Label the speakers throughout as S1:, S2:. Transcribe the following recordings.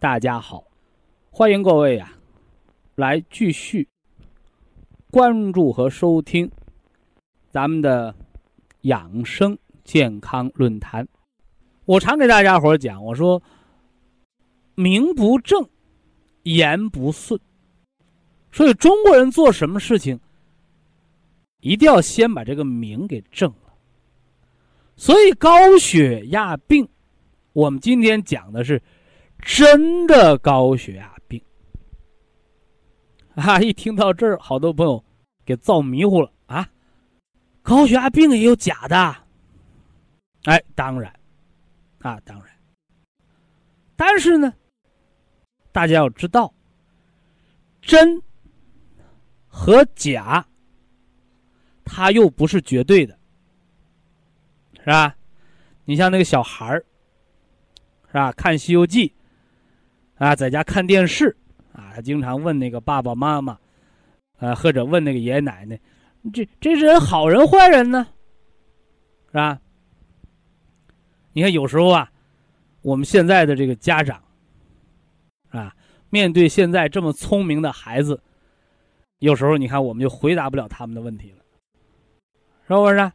S1: 大家好，欢迎各位啊，来继续关注和收听咱们的养生健康论坛。我常给大家伙讲，我说名不正言不顺，所以中国人做什么事情一定要先把这个名给正了。所以高血压病，我们今天讲的是。真的高血压病啊！一听到这儿，好多朋友给造迷糊了啊！高血压病也有假的？哎，当然啊，当然。但是呢，大家要知道，真和假，它又不是绝对的，是吧？你像那个小孩儿，是吧？看《西游记》。啊，在家看电视，啊，他经常问那个爸爸妈妈，呃，或者问那个爷爷奶奶，这这人好人坏人呢？是吧？你看有时候啊，我们现在的这个家长，啊，面对现在这么聪明的孩子，有时候你看我们就回答不了他们的问题了，是不是？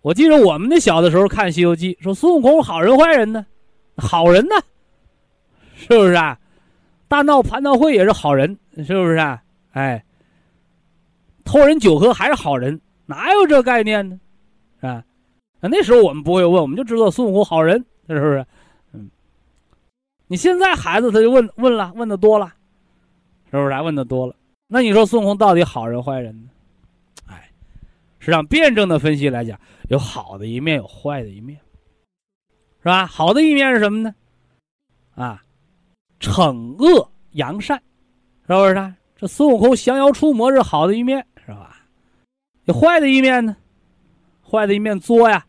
S1: 我记得我们那小的时候看《西游记》，说孙悟空好人坏人呢？好人呢？是不是啊？大闹蟠桃会也是好人，是不是啊？哎，偷人酒喝还是好人，哪有这概念呢？啊，那时候我们不会问，我们就知道孙悟空好人，是不是？嗯，你现在孩子他就问问了，问的多了，是不是啊？问的多了，那你说孙悟空到底好人坏人呢？哎，实际上辩证的分析来讲，有好的一面，有坏的一面，是吧？好的一面是什么呢？啊。惩恶扬善，是不是？这孙悟空降妖除魔是好的一面，是吧？有坏的一面呢，坏的一面作呀，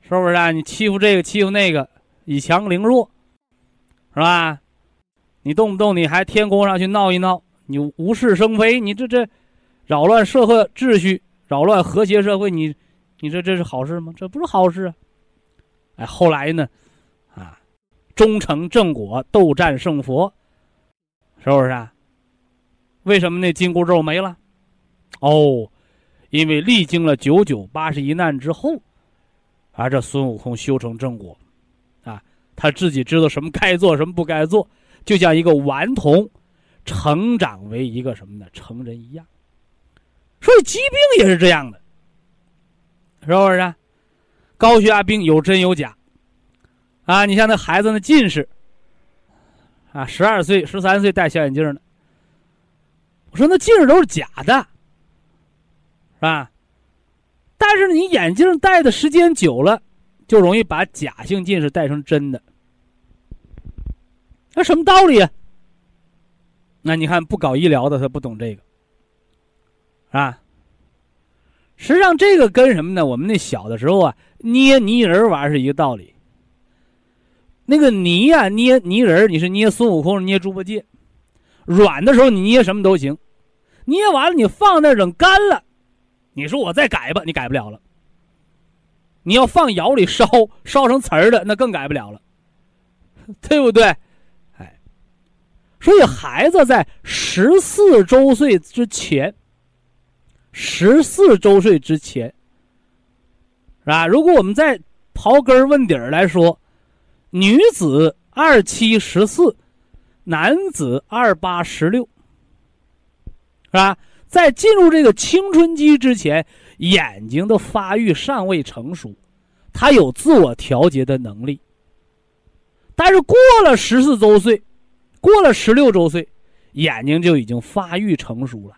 S1: 是不是啊？你欺负这个，欺负那个，以强凌弱，是吧？你动不动你还天空上去闹一闹，你无事生非，你这这扰乱社会秩序，扰乱和谐社会，你你说这是好事吗？这不是好事啊！哎，后来呢？终成正果，斗战胜佛，是不是啊？为什么那紧箍咒没了？哦，因为历经了九九八十一难之后，而，这孙悟空修成正果，啊，他自己知道什么该做，什么不该做，就像一个顽童成长为一个什么呢？成人一样。所以疾病也是这样的，是不是？高血压病有真有假。啊，你像那孩子那近视，啊，十二岁、十三岁戴小眼镜呢。我说那近视都是假的，是吧？但是你眼镜戴的时间久了，就容易把假性近视戴成真的。那什么道理啊？那你看不搞医疗的他不懂这个，啊。实际上这个跟什么呢？我们那小的时候啊，捏泥人玩是一个道理。那个泥呀，捏泥人你是捏孙悟空，捏猪八戒，软的时候你捏什么都行，捏完了你放那等干了，你说我再改吧，你改不了了。你要放窑里烧，烧成瓷儿的，那更改不了了，对不对？哎，所以孩子在十四周岁之前，十四周岁之前，是吧？如果我们再刨根问底儿来说。女子二七十四，男子二八十六，是吧？在进入这个青春期之前，眼睛的发育尚未成熟，他有自我调节的能力。但是过了十四周岁，过了十六周岁，眼睛就已经发育成熟了。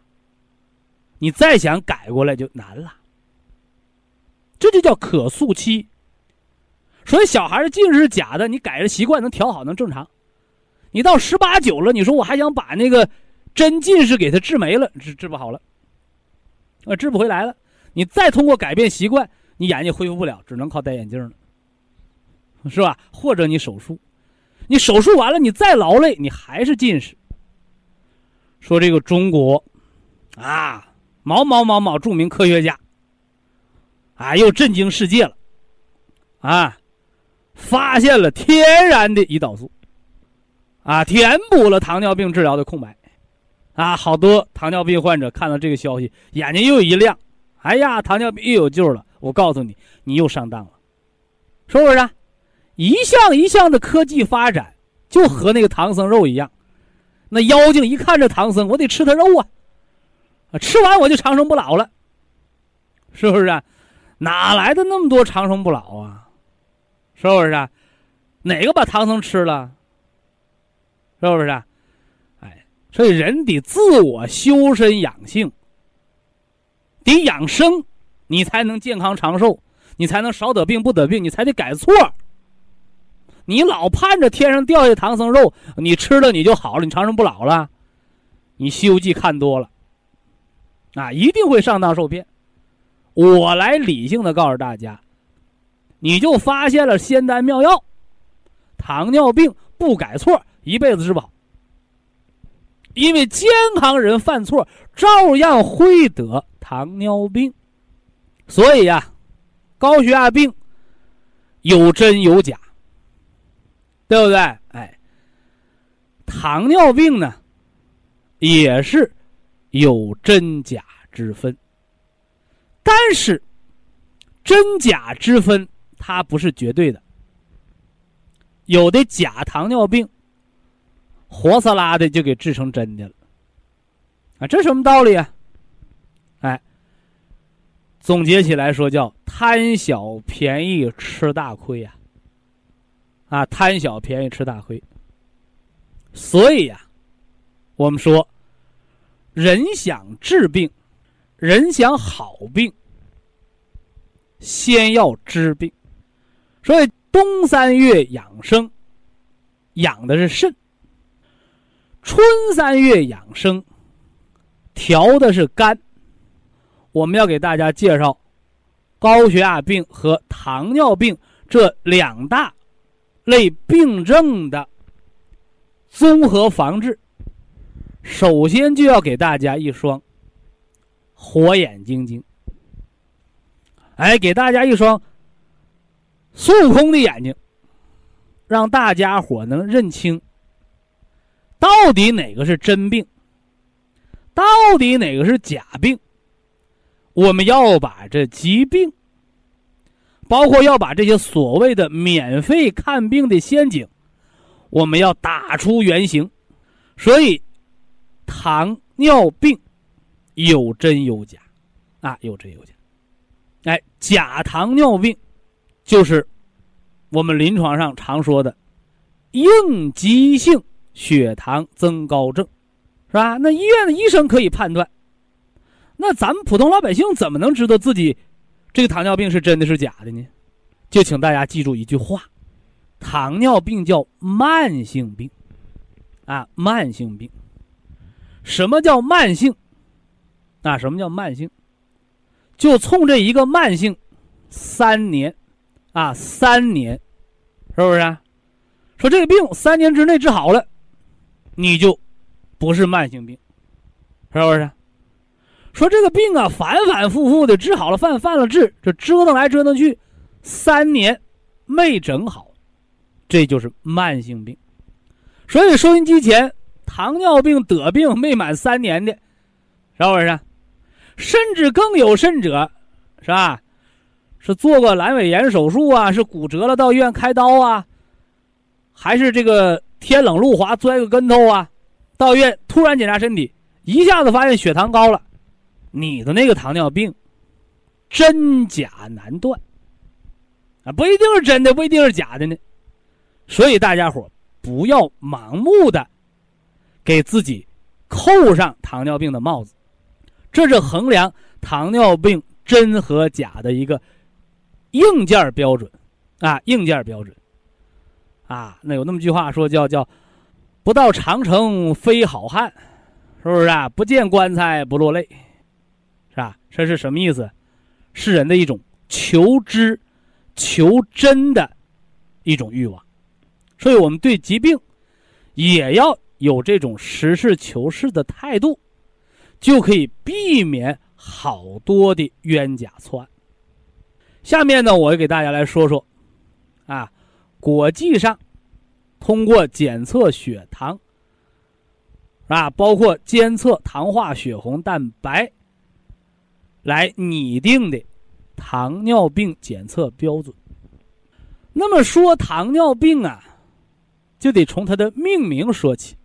S1: 你再想改过来就难了。这就叫可塑期。所以小孩的近视是假的，你改了习惯能调好能正常。你到十八九了，你说我还想把那个真近视给他治没了，治治不好了，啊，治不回来了。你再通过改变习惯，你眼睛恢复不了，只能靠戴眼镜了，是吧？或者你手术，你手术完了，你再劳累，你还是近视。说这个中国，啊，某某某某著名科学家。啊，又震惊世界了！啊，发现了天然的胰岛素，啊，填补了糖尿病治疗的空白，啊，好多糖尿病患者看到这个消息，眼睛又一亮，哎呀，糖尿病又有救了！我告诉你，你又上当了，是不是？一项一项的科技发展，就和那个唐僧肉一样，那妖精一看这唐僧，我得吃他肉啊，啊，吃完我就长生不老了，是不是？啊？哪来的那么多长生不老啊？是不是啊？哪个把唐僧吃了？是不是啊？哎，所以人得自我修身养性，得养生，你才能健康长寿，你才能少得病不得病，你才得改错。你老盼着天上掉下唐僧肉，你吃了你就好了，你长生不老了？你《西游记》看多了，啊，一定会上当受骗。我来理性的告诉大家，你就发现了仙丹妙药，糖尿病不改错，一辈子治不好。因为健康人犯错，照样会得糖尿病。所以呀，高血压病有真有假，对不对？哎，糖尿病呢，也是有真假之分。但是，真假之分，它不是绝对的。有的假糖尿病，活撒拉的就给治成真的了。啊，这什么道理啊？哎，总结起来说叫贪小便宜吃大亏呀！啊，贪小便宜吃大亏。所以呀，我们说，人想治病。人想好病，先要治病，所以冬三月养生，养的是肾；春三月养生，调的是肝。我们要给大家介绍高血压病和糖尿病这两大类病症的综合防治。首先就要给大家一双。火眼金睛，哎，给大家一双孙悟空的眼睛，让大家伙能认清到底哪个是真病，到底哪个是假病。我们要把这疾病，包括要把这些所谓的免费看病的陷阱，我们要打出原形。所以，糖尿病。有真有假，啊，有真有假。哎，假糖尿病就是我们临床上常说的应激性血糖增高症，是吧？那医院的医生可以判断，那咱们普通老百姓怎么能知道自己这个糖尿病是真的是假的呢？就请大家记住一句话：糖尿病叫慢性病，啊，慢性病。什么叫慢性？啊什么叫慢性？就冲这一个慢性，三年，啊，三年，是不是？啊说这个病三年之内治好了，你就不是慢性病，是不是？说这个病啊，反反复复的治好了，犯犯了治，这折腾来折腾去，三年没整好，这就是慢性病。所以收音机前糖尿病得病没满三年的，是不是？甚至更有甚者，是吧？是做过阑尾炎手术啊？是骨折了到医院开刀啊？还是这个天冷路滑摔个跟头啊，到医院突然检查身体，一下子发现血糖高了，你的那个糖尿病真假难断啊，不一定是真的，不一定是假的呢。所以大家伙不要盲目的给自己扣上糖尿病的帽子，这是衡量糖尿病真和假的一个硬件标准啊，硬件标准啊。那有那么句话说叫叫不到长城非好汉，是不是啊？不见棺材不落泪，是吧？这是什么意思？是人的一种求知、求真的一种欲望。所以我们对疾病也要有这种实事求是的态度，就可以避免好多的冤假错案。下面呢，我给大家来说说，啊，国际上通过检测血糖，啊，包括监测糖化血红蛋白来拟定的糖尿病检测标准。那么说糖尿病啊。就得从它的命名说起。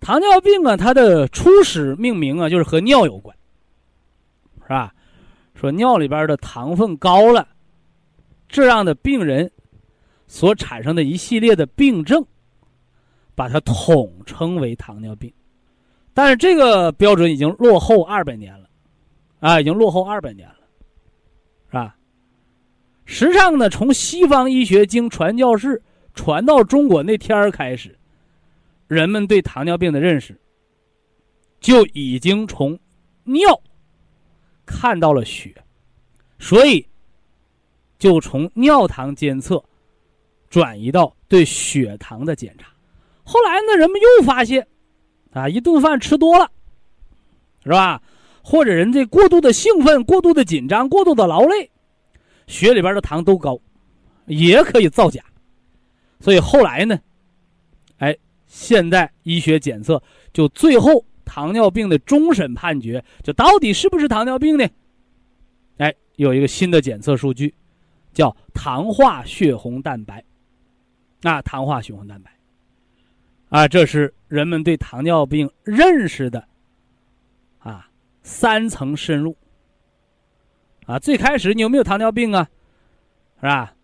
S1: 糖尿病啊，它的初始命名啊，就是和尿有关，是吧？说尿里边的糖分高了，这样的病人所产生的一系列的病症，把它统称为糖尿病。但是这个标准已经落后二百年了，啊，已经落后二百年了，是吧？实际上呢，从西方医学经传教士。传到中国那天儿开始，人们对糖尿病的认识就已经从尿看到了血，所以就从尿糖监测转移到对血糖的检查。后来呢，人们又发现，啊，一顿饭吃多了，是吧？或者人这过度的兴奋、过度的紧张、过度的劳累，血里边的糖都高，也可以造假。所以后来呢，哎，现代医学检测就最后糖尿病的终审判决，就到底是不是糖尿病呢？哎，有一个新的检测数据，叫糖化血红蛋白。啊，糖化血红蛋白，啊，这是人们对糖尿病认识的啊三层深入。啊，最开始你有没有糖尿病啊？是吧？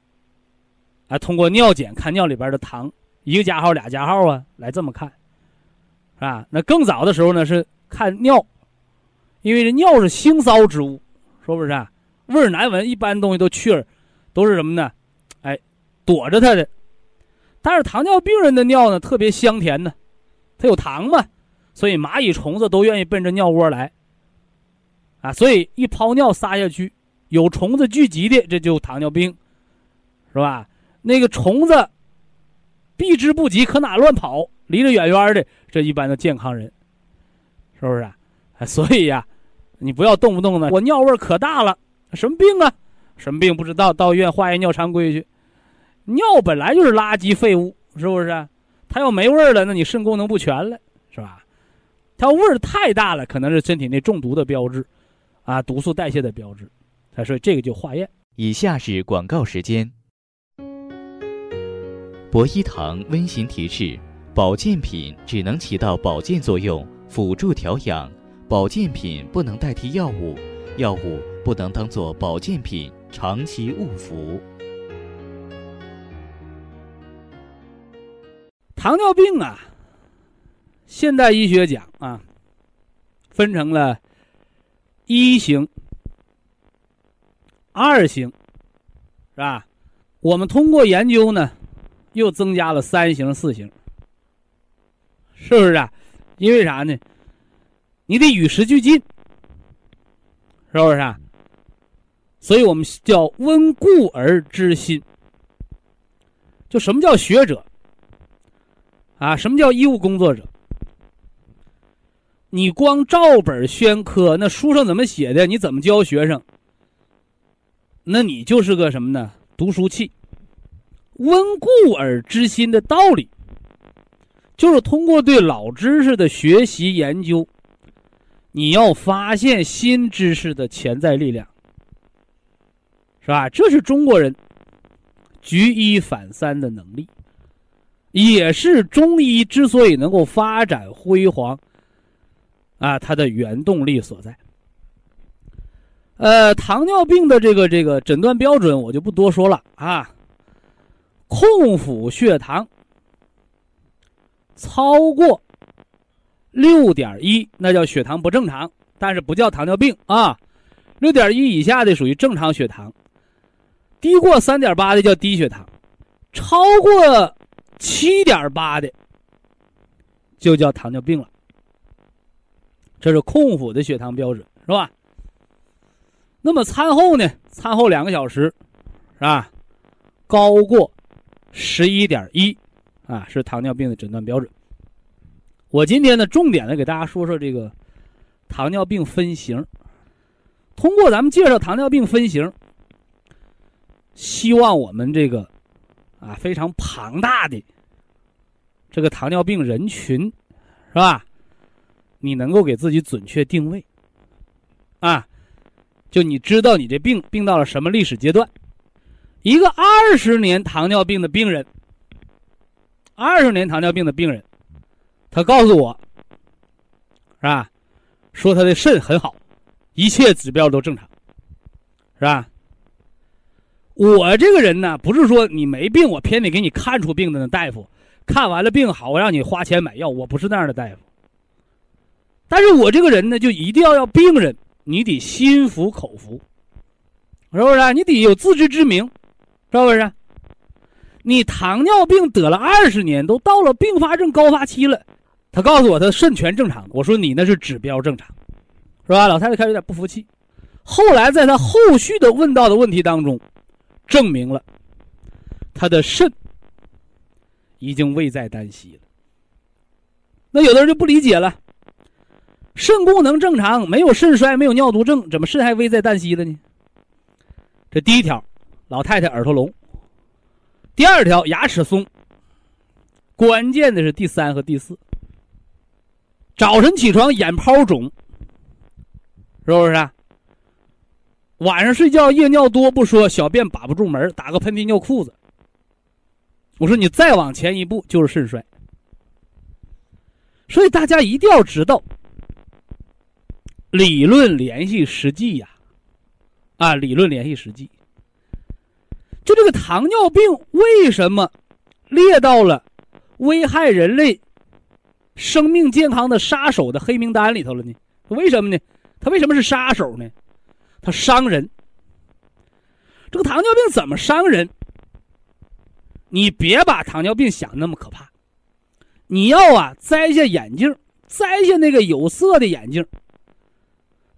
S1: 啊，通过尿检看尿里边的糖，一个加号俩加号啊，来这么看，啊？那更早的时候呢，是看尿，因为这尿是腥骚之物，是不是啊？味难闻，一般东西都去耳，都是什么呢？哎，躲着它的。但是糖尿病人的尿呢，特别香甜呢，它有糖嘛，所以蚂蚁虫子都愿意奔着尿窝来。啊，所以一泡尿撒下去，有虫子聚集的，这就糖尿病，是吧？那个虫子避之不及，可哪乱跑，离着远远的。这一般的健康人，是不是啊？所以呀，你不要动不动的，我尿味可大了，什么病啊？什么病不知道，到医院化验尿常规去。尿本来就是垃圾废物，是不是？它要没味儿了，那你肾功能不全了，是吧？它味儿太大了，可能是身体内中毒的标志，啊，毒素代谢的标志。所以这个就化验。
S2: 以下是广告时间。博一堂温馨提示：保健品只能起到保健作用，辅助调养；保健品不能代替药物，药物不能当做保健品长期误服。
S1: 糖尿病啊，现代医学讲啊，分成了一型、二型，是吧？我们通过研究呢。又增加了三型、四型，是不是啊？因为啥呢？你得与时俱进，是不是啊？所以我们叫温故而知新。就什么叫学者？啊，什么叫医务工作者？你光照本宣科，那书上怎么写的？你怎么教学生？那你就是个什么呢？读书器。温故而知新的道理，就是通过对老知识的学习研究，你要发现新知识的潜在力量，是吧？这是中国人举一反三的能力，也是中医之所以能够发展辉煌，啊，它的原动力所在。呃，糖尿病的这个这个诊断标准我就不多说了啊。空腹血糖超过六点一，那叫血糖不正常，但是不叫糖尿病啊。六点一以下的属于正常血糖，低过三点八的叫低血糖，超过七点八的就叫糖尿病了。这是空腹的血糖标准，是吧？那么餐后呢？餐后两个小时，是吧？高过十一点一，啊，是糖尿病的诊断标准。我今天呢，重点的给大家说说这个糖尿病分型。通过咱们介绍糖尿病分型，希望我们这个啊非常庞大的这个糖尿病人群，是吧？你能够给自己准确定位，啊。就你知道你这病病到了什么历史阶段？一个二十年糖尿病的病人，二十年糖尿病的病人，他告诉我，是吧？说他的肾很好，一切指标都正常，是吧？我这个人呢，不是说你没病，我偏得给你看出病的那大夫，看完了病好，我让你花钱买药，我不是那样的大夫。但是我这个人呢，就一定要要病人。你得心服口服，是不是？你得有自知之明，是不是？你糖尿病得了二十年，都到了并发症高发期了，他告诉我他肾全正常，我说你那是指标正常，是吧？老太太开始有点不服气，后来在他后续的问到的问题当中，证明了他的肾已经危在旦夕了。那有的人就不理解了。肾功能正常，没有肾衰，没有尿毒症，怎么肾还危在旦夕了呢？这第一条，老太太耳朵聋；第二条，牙齿松；关键的是第三和第四。早晨起床眼泡肿，是不是？晚上睡觉夜尿多不说，小便把不住门，打个喷嚏尿裤子。我说你再往前一步就是肾衰，所以大家一定要知道。理论联系实际呀，啊，理论联系实际。就这个糖尿病为什么列到了危害人类生命健康的杀手的黑名单里头了呢？为什么呢？它为什么是杀手呢？它伤人。这个糖尿病怎么伤人？你别把糖尿病想那么可怕，你要啊摘下眼镜，摘下那个有色的眼镜。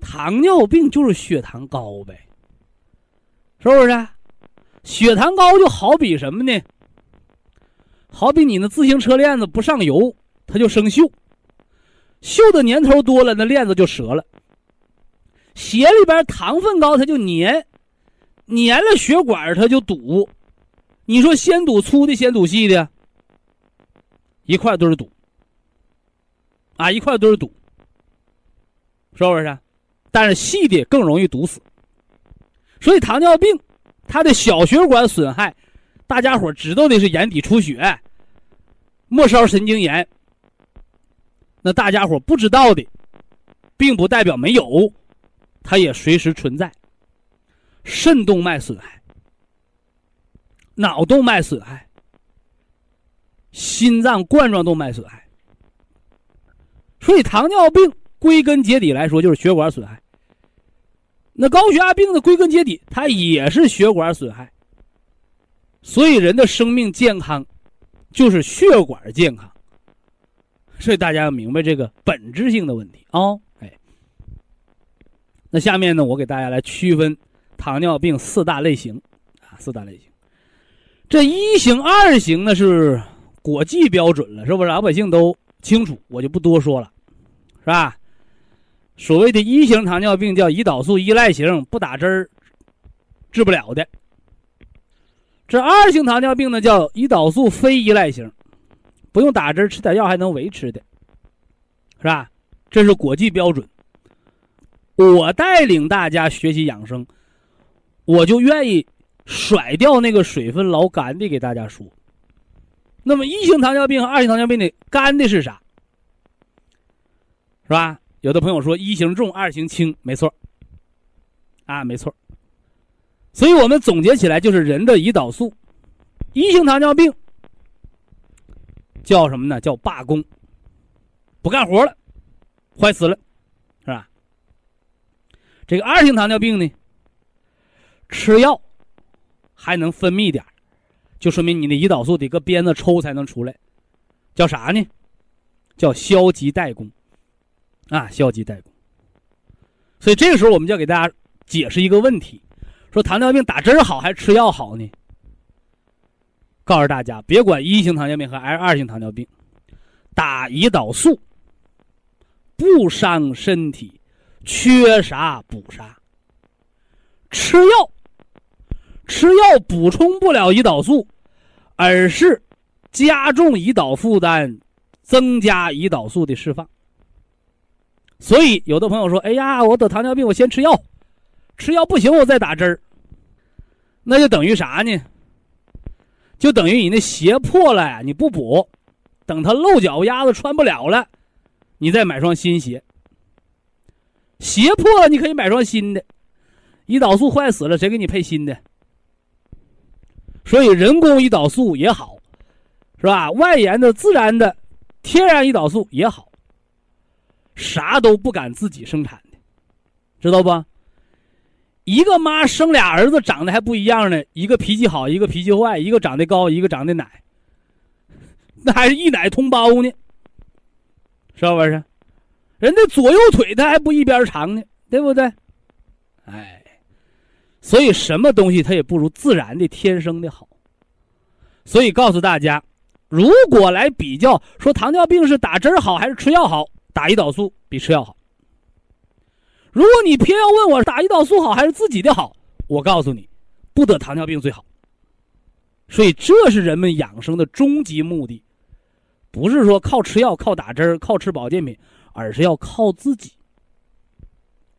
S1: 糖尿病就是血糖高呗，是不是？血糖高就好比什么呢？好比你那自行车链子不上油，它就生锈，锈的年头多了，那链子就折了。血里边糖分高，它就粘，粘了血管它就堵。你说先堵粗的，先堵细的，一块都是堵。啊，一块都是堵，是不是？但是细的更容易堵死，所以糖尿病它的小血管损害，大家伙知道的是眼底出血、末梢神经炎。那大家伙不知道的，并不代表没有，它也随时存在。肾动脉损害、脑动脉损害、心脏冠状动脉损害，所以糖尿病归根结底来说就是血管损害。那高血压病的归根结底，它也是血管损害。所以人的生命健康，就是血管健康。所以大家要明白这个本质性的问题啊！哎，那下面呢，我给大家来区分糖尿病四大类型啊，四大类型。这一型、二型呢是国际标准了，是不是？老百姓都清楚，我就不多说了，是吧？所谓的一型糖尿病叫胰岛素依赖型，不打针儿治不了的。这二型糖尿病呢叫胰岛素非依赖型，不用打针吃点药还能维持的，是吧？这是国际标准。我带领大家学习养生，我就愿意甩掉那个水分老干的给大家说，那么一型糖尿病和二型糖尿病的干的是啥？是吧？有的朋友说一型重，二型轻，没错。啊，没错。所以我们总结起来就是人的胰岛素，一型糖尿病叫什么呢？叫罢工，不干活了，坏死了，是吧？这个二型糖尿病呢，吃药还能分泌点就说明你的胰岛素得搁鞭子抽才能出来，叫啥呢？叫消极怠工。啊，消极怠工。所以这个时候，我们就要给大家解释一个问题：说糖尿病打针好还是吃药好呢？告诉大家，别管一型糖尿病和 L 二型糖尿病，打胰岛素不伤身体，缺啥补啥。吃药，吃药补充不了胰岛素，而是加重胰岛负担，增加胰岛素的释放。所以，有的朋友说：“哎呀，我得糖尿病，我先吃药，吃药不行，我再打针儿。”那就等于啥呢？就等于你那鞋破了，你不补，等它露脚丫子穿不了了，你再买双新鞋。鞋破了，你可以买双新的。胰岛素坏死了，谁给你配新的？所以，人工胰岛素也好，是吧？外延的、自然的、天然胰岛素也好。啥都不敢自己生产的，知道不？一个妈生俩儿子长得还不一样呢，一个脾气好，一个脾气坏，一个长得高，一个长得奶，那还是一奶同胞呢，是不是？人家左右腿他还不一边长呢，对不对？哎，所以什么东西它也不如自然的、天生的好。所以告诉大家，如果来比较说糖尿病是打针好还是吃药好？打胰岛素比吃药好。如果你偏要问我打胰岛素好还是自己的好，我告诉你，不得糖尿病最好。所以这是人们养生的终极目的，不是说靠吃药、靠打针、靠吃保健品，而是要靠自己。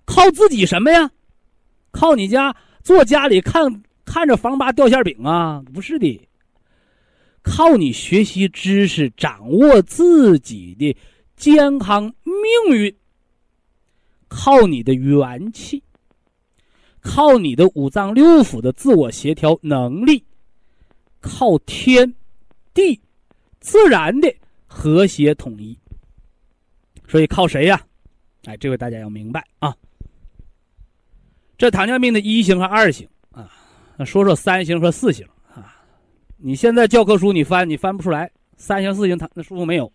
S1: 靠自己什么呀？靠你家坐家里看看着房八掉馅饼啊？不是的，靠你学习知识，掌握自己的。健康命运靠你的元气，靠你的五脏六腑的自我协调能力，靠天地自然的和谐统一。所以靠谁呀？哎，这位大家要明白啊。这糖尿病的一型和二型啊，那说说三型和四型啊。你现在教科书你翻，你翻不出来三型四型糖那书没有。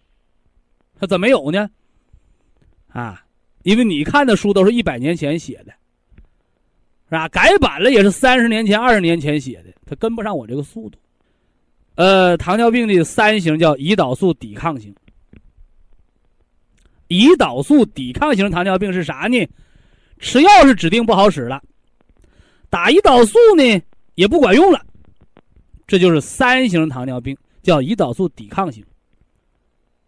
S1: 他怎么没有呢？啊，因为你看的书都是一百年前写的，是吧？改版了也是三十年前、二十年前写的，他跟不上我这个速度。呃，糖尿病的三型叫胰岛素抵抗型。胰岛素抵抗型糖尿病是啥呢？吃药是指定不好使了，打胰岛素呢也不管用了，这就是三型糖尿病，叫胰岛素抵抗型，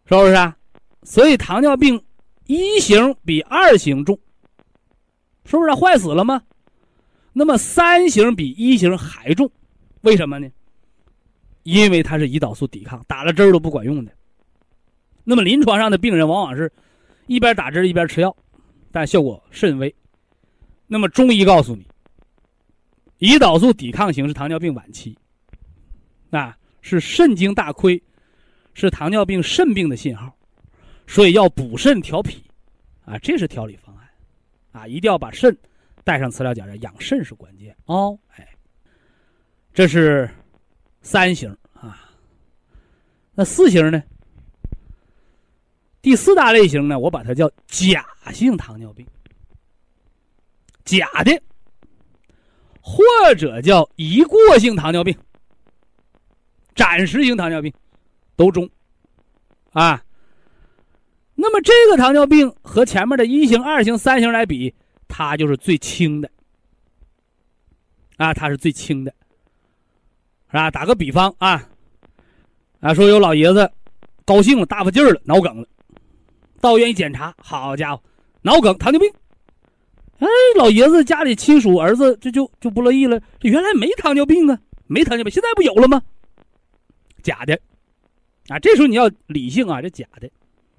S1: 是不是啊？所以糖尿病一型比二型重，是不是坏死了吗？那么三型比一型还重，为什么呢？因为它是胰岛素抵抗，打了针都不管用的。那么临床上的病人往往是一边打针一边吃药，但效果甚微。那么中医告诉你，胰岛素抵抗型是糖尿病晚期，啊，是肾经大亏，是糖尿病肾病的信号。所以要补肾调脾，啊，这是调理方案，啊，一定要把肾带上磁疗脚，养肾是关键哦。哎，这是三型啊。那四型呢？第四大类型呢，我把它叫假性糖尿病，假的，或者叫一过性糖尿病、暂时性糖尿病，都中，啊。那么这个糖尿病和前面的一型、二型、三型来比，它就是最轻的，啊，它是最轻的，是吧？打个比方啊，啊，说有老爷子高兴了，大发劲儿了，脑梗了，到医院一检查，好家伙，脑梗、糖尿病，哎，老爷子家里亲属儿子这就就不乐意了，这原来没糖尿病啊，没糖尿病，现在不有了吗？假的，啊，这时候你要理性啊，这假的，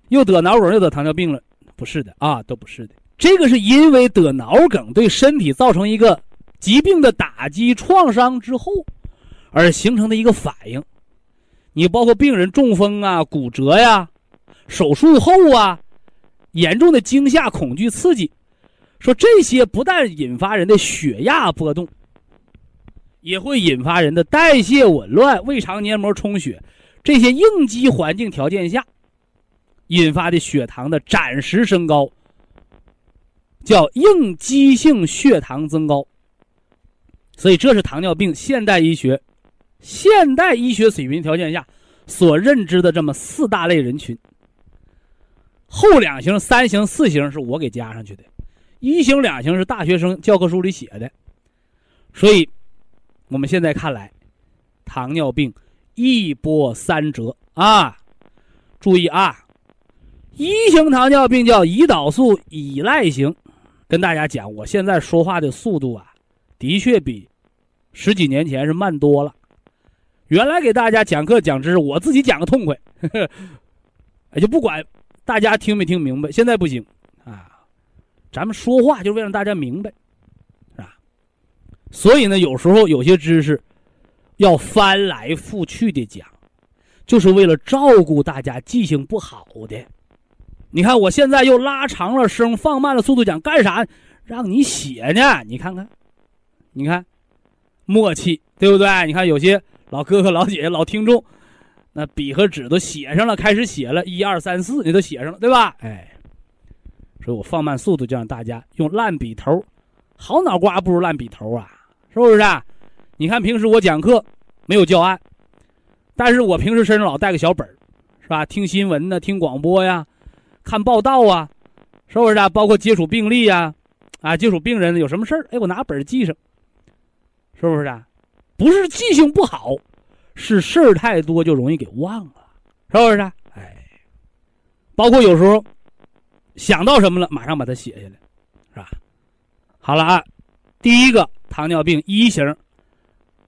S1: 又得脑梗又得糖尿病了，不是的啊，都不是的。这个是因为得脑梗对身体造成一个疾病的打击创伤之后，而形成的一个反应。你包括病人中风啊、骨折呀、手术后啊、严重的惊吓、恐惧、刺激，说这些不但引发人的血压波动，也会引发人的代谢紊乱、胃肠黏膜充血。这些应激环境条件下引发的血糖的暂时升高，叫应激性血糖增高。所以，这是糖尿病现代医学、现代医学水平条件下所认知的这么四大类人群。后两型、三型、四型是我给加上去的，一型、两型是大学生教科书里写的。所以，我们现在看来，糖尿病。一波三折啊！注意啊，一型糖尿病叫胰岛素依赖型。跟大家讲，我现在说话的速度啊，的确比十几年前是慢多了。原来给大家讲课讲知识，我自己讲个痛快，也 就不管大家听没听明白。现在不行啊，咱们说话就为了让大家明白，是吧？所以呢，有时候有些知识。要翻来覆去的讲，就是为了照顾大家记性不好的。你看，我现在又拉长了声，放慢了速度讲，干啥？让你写呢？你看看，你看，默契，对不对？你看有些老哥哥、老姐姐、老听众，那笔和纸都写上了，开始写了，一二三四，你都写上了，对吧？哎，所以我放慢速度，就让大家用烂笔头，好脑瓜不如烂笔头啊，是不是？啊你看，平时我讲课没有教案，但是我平时身上老带个小本是吧？听新闻呢，听广播呀，看报道啊，是不是啊？包括接触病例啊，啊，接触病人有什么事儿，哎，我拿本记上，是不是啊？不是记性不好，是事儿太多就容易给忘了，是不是？哎，包括有时候想到什么了，马上把它写下来，是吧？好了啊，第一个糖尿病一型。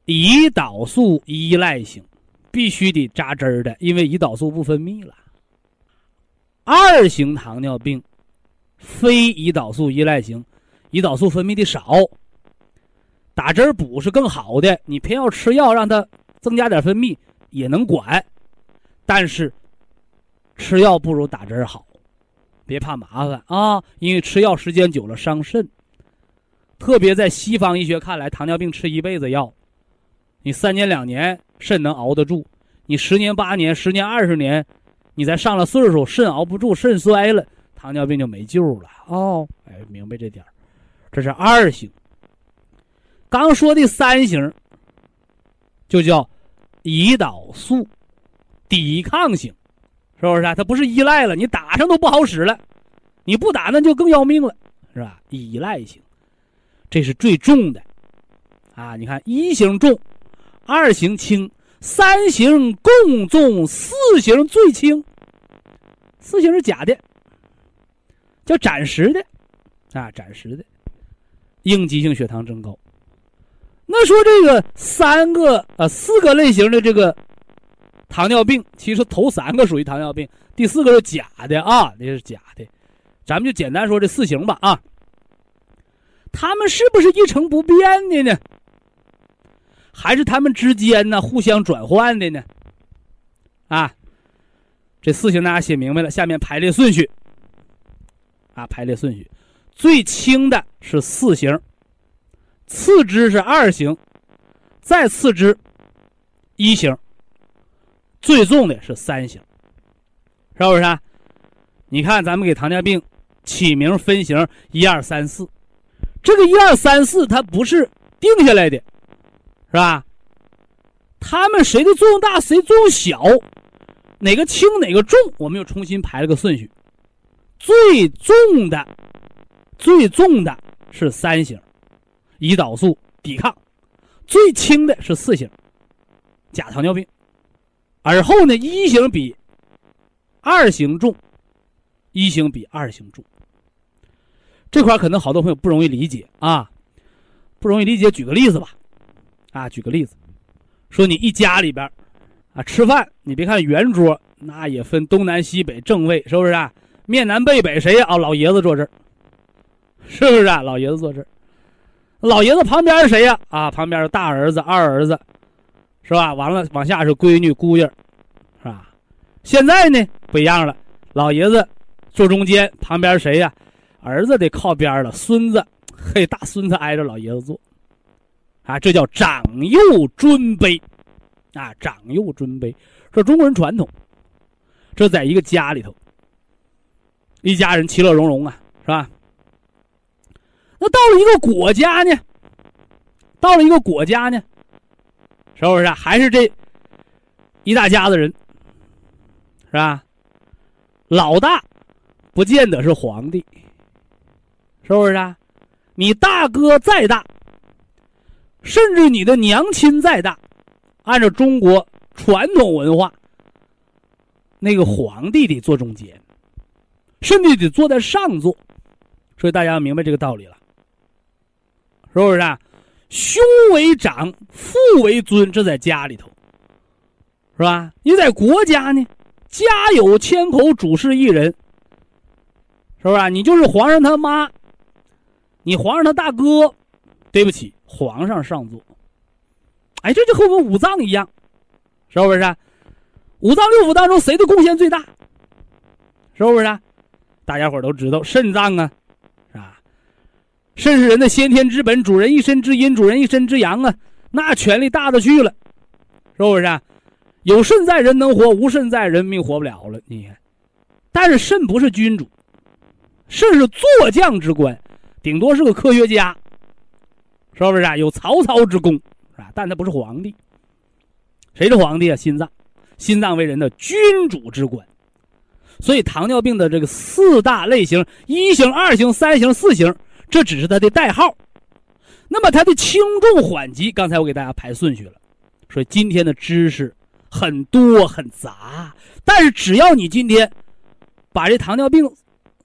S1: 胰岛素依赖型，必须得扎针儿的，因为胰岛素不分泌了。二型糖尿病，非胰岛素依赖型，胰岛素分泌的少，打针补是更好的。你偏要吃药让它增加点分泌也能管，但是吃药不如打针好，别怕麻烦啊，因为吃药时间久了伤肾。特别在西方医学看来，糖尿病吃一辈子药。你三年两年肾能熬得住，你十年八年、十年二十年，你再上了岁数，肾熬不住，肾衰了，糖尿病就没救了哦。哎，明白这点这是二型。刚说的三型，就叫胰岛素抵抗型，是不是啊？它不是依赖了，你打上都不好使了，你不打那就更要命了，是吧？依赖型，这是最重的啊！你看一型重。二型轻，三型共重，四型最轻。四型是假的，叫暂时的，啊，暂时的，应急性血糖增高。那说这个三个呃四个类型的这个糖尿病，其实头三个属于糖尿病，第四个是假的啊，那是假的。咱们就简单说这四型吧啊，他们是不是一成不变的呢？还是他们之间呢互相转换的呢？啊，这四型大家写明白了，下面排列顺序。啊，排列顺序，最轻的是四型，次之是二型，再次之一型，最重的是三型，是不是？啊？你看，咱们给糖尿病起名分型一二三四，这个一二三四它不是定下来的。是吧？他们谁的作用大，谁作用小？哪个轻，哪个重？我们又重新排了个顺序。最重的，最重的是三型，胰岛素抵抗；最轻的是四型，假糖尿病。而后呢，一型比二型重，一型比二型重。这块可能好多朋友不容易理解啊，不容易理解。举个例子吧。啊，举个例子，说你一家里边，啊，吃饭你别看圆桌，那也分东南西北正位，是不是啊？面南背北谁呀？哦，老爷子坐这儿，是不是啊？老爷子坐这儿，老爷子旁边是谁呀？啊，旁边是大儿子、二儿子，是吧？完了，往下是闺女、姑爷，是吧？现在呢不一样了，老爷子坐中间，旁边谁呀？儿子得靠边了，孙子，嘿，大孙子挨着老爷子坐，啊，这叫长幼尊卑，啊，长幼尊卑，这中国人传统。这在一个家里头，一家人其乐融融啊，是吧？那到了一个国家呢？到了一个国家呢？是不是还是这一大家子人？是吧？老大不见得是皇帝，是不是啊？你大哥再大，甚至你的娘亲再大，按照中国传统文化。那个皇帝得坐中间，甚至得坐在上座，所以大家要明白这个道理了，是不是啊？兄为长，父为尊，这在家里头，是吧？你在国家呢，家有千口，主事一人，是不是？你就是皇上他妈，你皇上他大哥，对不起，皇上上座。哎，这就和我们五脏一样，是不是？五脏六腑当中，谁的贡献最大？是不是？大家伙都知道，肾脏啊，是吧？肾是人的先天之本，主人一身之阴，主人一身之阳啊，那权力大的去了，是不是？有肾在人能活，无肾在人命活不了了。你，但是肾不是君主，肾是坐将之官，顶多是个科学家，是不是啊？有曹操之功，是吧？但他不是皇帝。谁是皇帝啊？心脏。心脏为人的君主之官，所以糖尿病的这个四大类型：一型、二型、三型、四型，这只是它的代号。那么它的轻重缓急，刚才我给大家排顺序了。所以今天的知识很多很杂，但是只要你今天把这糖尿病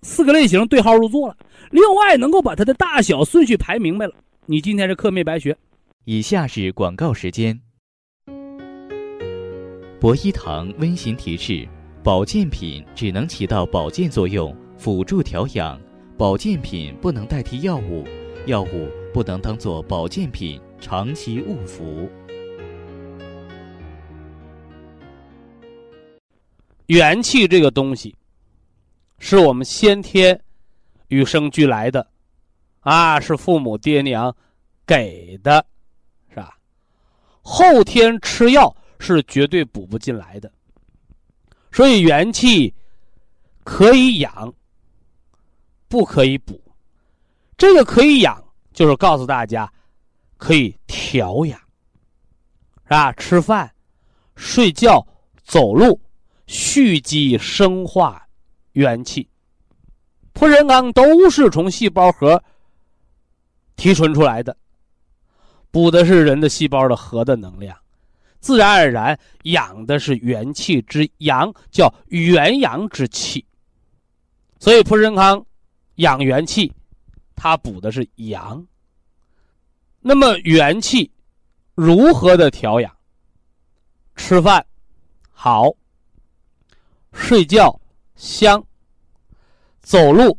S1: 四个类型对号入座了，另外能够把它的大小顺序排明白了，你今天这课没白学。
S2: 以下是广告时间。博一堂温馨提示：保健品只能起到保健作用，辅助调养；保健品不能代替药物，药物不能当做保健品长期误服。
S1: 元气这个东西，是我们先天与生俱来的，啊，是父母爹娘给的，是吧？后天吃药。是绝对补不进来的，所以元气可以养，不可以补。这个可以养，就是告诉大家可以调养，是吧？吃饭、睡觉、走路，蓄积生化元气。破人纲都是从细胞核提纯出来的，补的是人的细胞的核的能量。自然而然养的是元气之阳，叫元阳之气。所以，蒲仁康养元气，它补的是阳。那么，元气如何的调养？吃饭好，睡觉香，走路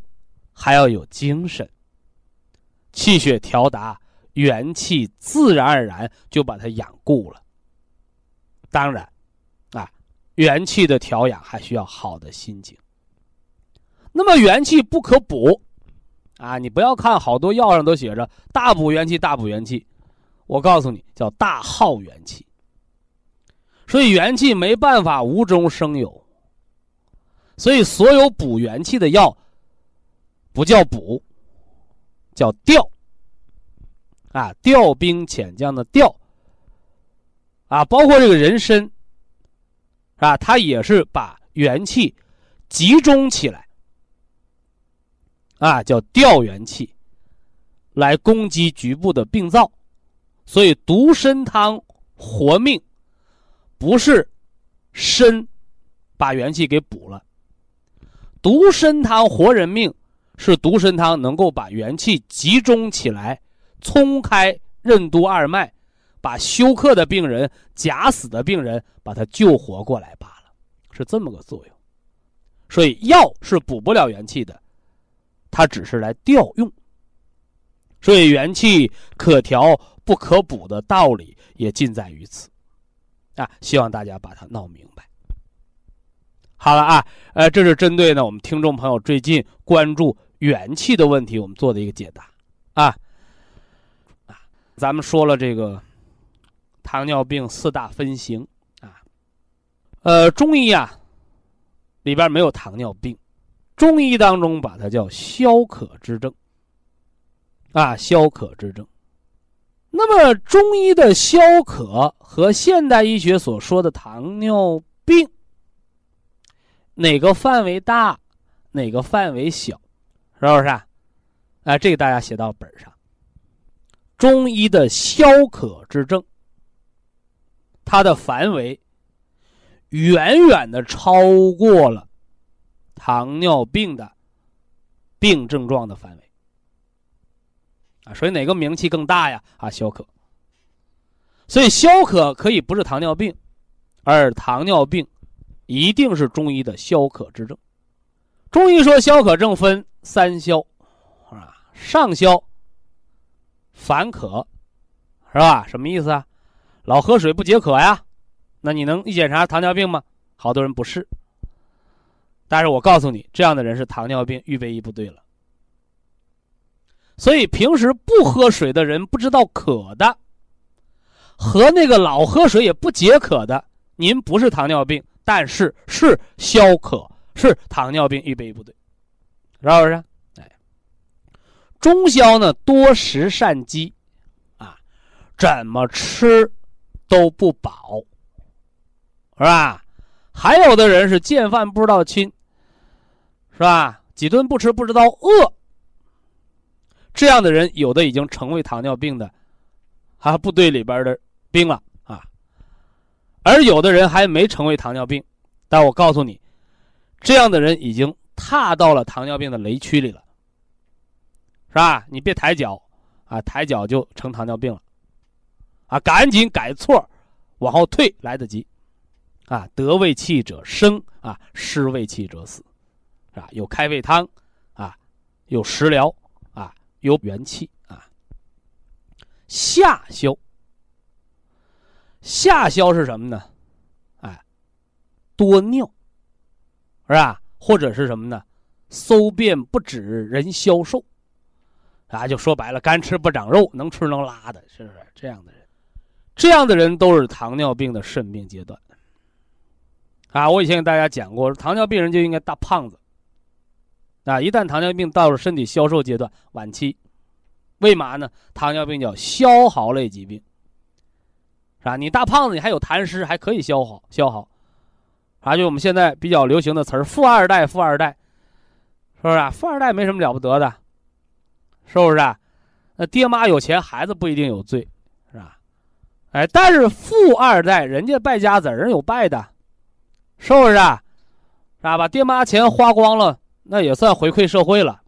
S1: 还要有精神，气血调达，元气自然而然就把它养固了。当然，啊，元气的调养还需要好的心情。那么元气不可补，啊，你不要看好多药上都写着大补元气、大补元气，我告诉你叫大耗元气。所以元气没办法无中生有，所以所有补元气的药不叫补，叫调。啊，调兵遣将的调。啊，包括这个人参，啊，它也是把元气集中起来，啊，叫调元气，来攻击局部的病灶。所以独参汤活命，不是参把元气给补了，独参汤活人命，是独参汤能够把元气集中起来，冲开任督二脉。把休克的病人、假死的病人把他救活过来罢了，是这么个作用。所以药是补不了元气的，它只是来调用。所以元气可调不可补的道理也尽在于此，啊，希望大家把它闹明白。好了啊，呃，这是针对呢我们听众朋友最近关注元气的问题，我们做的一个解答，啊，啊，咱们说了这个糖尿病四大分型啊，呃，中医啊里边没有糖尿病，中医当中把它叫消渴之症。啊，消渴之症。那么，中医的消渴和现代医学所说的糖尿病，哪个范围大，哪个范围小，是不是？啊，哎，这个大家写到本上。中医的消渴之症，它的范围远远的超过了糖尿病的病症状的范围。啊，所以哪个名气更大呀？啊，消渴。所以消渴可以不是糖尿病，而糖尿病一定是中医的消渴之症。中医说消渴症分三消，啊，上消，烦渴，是吧？什么意思啊？老喝水不解渴呀？那你能一检查糖尿病吗？好多人不是。但是我告诉你，这样的人是糖尿病预备役部队了。所以平时不喝水的人不知道渴的，和那个老喝水也不解渴的，您不是糖尿病，但是是消渴，是糖尿病预备役部队，是不是？哎，中消呢多食善饥，啊，怎么吃都不饱，是吧？还有的人是见饭不知道亲，是吧？几顿不吃不知道饿。这样的人，有的已经成为糖尿病的，啊部队里边的兵了啊，而有的人还没成为糖尿病，但我告诉你，这样的人已经踏到了糖尿病的雷区里了，是吧？你别抬脚啊，抬脚就成糖尿病了，啊，赶紧改错，往后退来得及，啊，得胃气者生啊，失胃气者死，是吧？有开胃汤，啊，有食疗。啊有元气啊，下消。下消是什么呢？哎，多尿，是吧？或者是什么呢？搜遍不止，人消瘦，啊，就说白了，干吃不长肉，能吃能拉的，是不是这样的人？这样的人都是糖尿病的肾病阶段。啊，我以前给大家讲过，糖尿病人就应该大胖子。啊，一旦糖尿病到了身体消瘦阶段，晚期，为嘛呢？糖尿病叫消耗类疾病，是吧？你大胖子，你还有痰湿，还可以消耗消耗，啊，就我们现在比较流行的词儿“富二代”，富二代，是不是啊？富二代没什么了不得的，是不是啊？那爹妈有钱，孩子不一定有罪，是吧？哎，但是富二代人家败家子儿有败的，是不是啊？是吧？把爹妈钱花光了。那也算回馈社会了，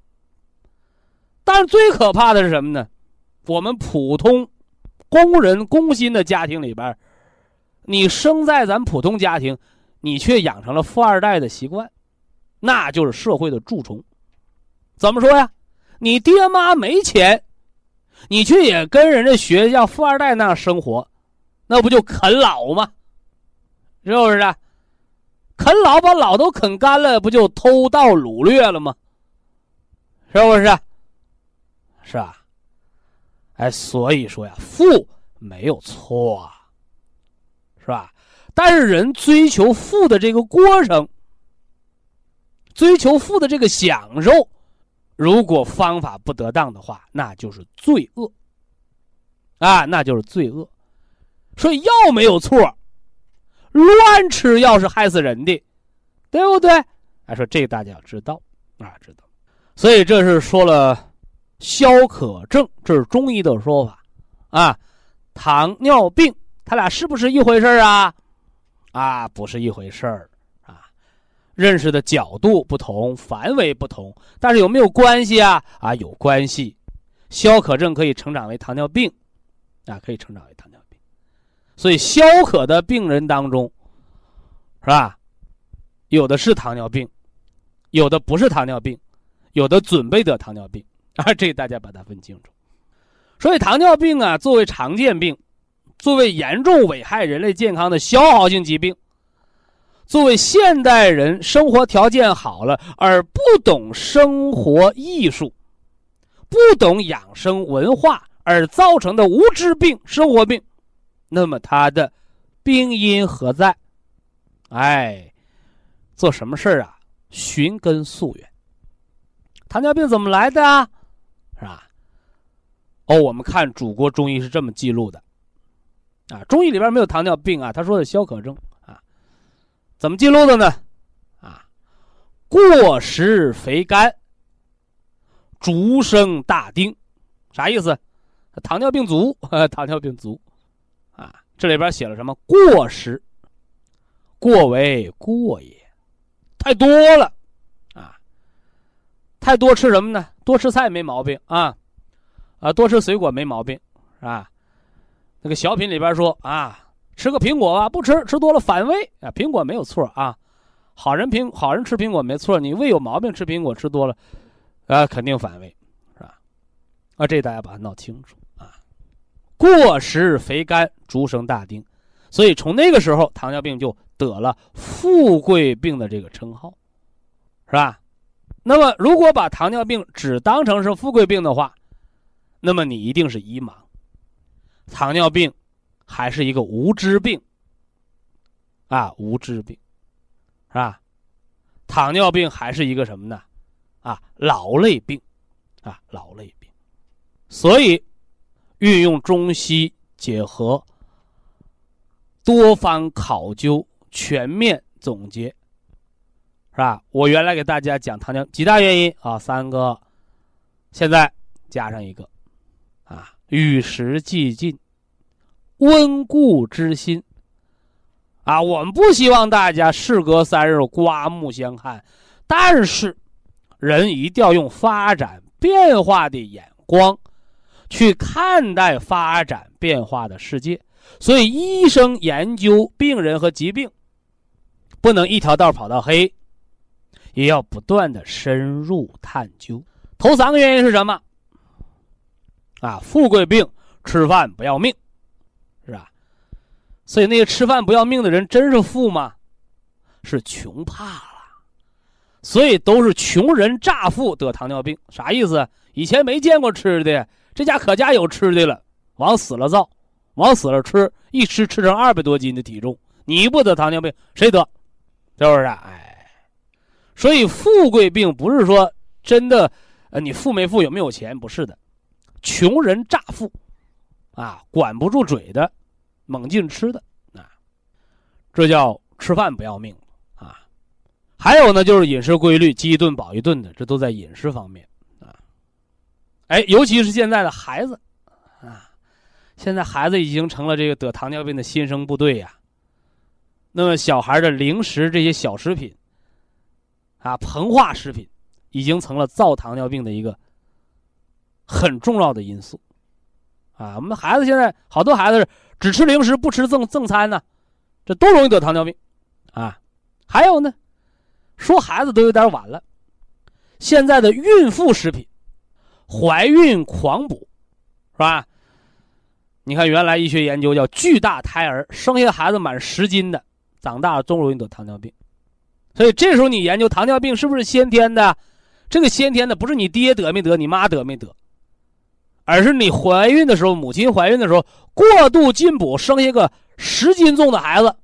S1: 但是最可怕的是什么呢？我们普通工人工薪的家庭里边，你生在咱普通家庭，你却养成了富二代的习惯，那就是社会的蛀虫。怎么说呀？你爹妈没钱，你却也跟人家学像富二代那样生活，那不就啃老吗？是不是？啃老把老都啃干了，不就偷盗掳掠了吗？是不是？是吧？哎，所以说呀，富没有错啊，是吧？但是人追求富的这个过程，追求富的这个享受，如果方法不得当的话，那就是罪恶啊，那就是罪恶。所以药没有错。乱吃药是害死人的，对不对？哎，说这大家要知道啊，知道。所以这是说了消渴症，这是中医的说法啊。糖尿病，他俩是不是一回事啊？啊，不是一回事儿啊。认识的角度不同，范围不同，但是有没有关系啊？啊，有关系。消渴症可以成长为糖尿病，啊，可以成长为糖尿病。所以消渴的病人当中，是吧？有的是糖尿病，有的不是糖尿病，有的准备得糖尿病啊，这大家把它分清楚。所以糖尿病啊，作为常见病，作为严重危害人类健康的消耗性疾病，作为现代人生活条件好了而不懂生活艺术、不懂养生文化而造成的无知病、生活病，那么它的病因何在？哎，做什么事儿啊？寻根溯源。糖尿病怎么来的啊？是吧？哦，我们看祖国中医是这么记录的，啊，中医里边没有糖尿病啊，他说的消渴症啊，怎么记录的呢？啊，过食肥甘，足生大丁，啥意思？糖尿病足，糖尿病足，啊，这里边写了什么？过食，过为过也，太多了，啊，太多吃什么呢？多吃菜没毛病啊。啊，多吃水果没毛病，是吧？那个小品里边说啊，吃个苹果吧，不吃吃多了反胃啊。苹果没有错啊，好人苹好人吃苹果没错，你胃有毛病吃苹果吃多了，啊，肯定反胃，是吧？啊，这大家把它闹清楚啊。过食肥甘，足生大丁，所以从那个时候，糖尿病就得了富贵病的这个称号，是吧？那么，如果把糖尿病只当成是富贵病的话，那么你一定是遗盲，糖尿病还是一个无知病啊，无知病，是吧？糖尿病还是一个什么呢？啊，劳累病，啊，劳累病。所以，运用中西结合，多方考究，全面总结，是吧？我原来给大家讲糖尿几大原因啊，三个，现在加上一个。与时俱进，温故知新。啊，我们不希望大家事隔三日刮目相看，但是，人一定要用发展变化的眼光，去看待发展变化的世界。所以，医生研究病人和疾病，不能一条道跑到黑，也要不断的深入探究。头三个原因是什么？啊，富贵病，吃饭不要命，是吧？所以那些吃饭不要命的人，真是富吗？是穷怕了。所以都是穷人乍富得糖尿病，啥意思？以前没见过吃的，这家可家有吃的了，往死了造，往死了吃，一吃吃成二百多斤的体重。你不得糖尿病，谁得？是不是？哎，所以富贵病不是说真的，呃，你富没富，有没有钱，不是的。穷人乍富，啊，管不住嘴的，猛进吃的啊，这叫吃饭不要命啊。还有呢，就是饮食规律，饥一顿饱一顿的，这都在饮食方面啊。哎，尤其是现在的孩子啊，现在孩子已经成了这个得糖尿病的新生部队呀。那么，小孩的零食这些小食品啊，膨化食品，已经成了造糖尿病的一个。很重要的因素，啊，我们孩子现在好多孩子只吃零食不吃正正餐呢，这都容易得糖尿病，啊，还有呢，说孩子都有点晚了，现在的孕妇食品，怀孕狂补，是吧？你看原来医学研究叫巨大胎儿，生下孩子满十斤的，长大了都容易得糖尿病，所以这时候你研究糖尿病是不是先天的？这个先天的不是你爹得没得，你妈得没得？而是你怀孕的时候，母亲怀孕的时候过度进补，生下个十斤重的孩子，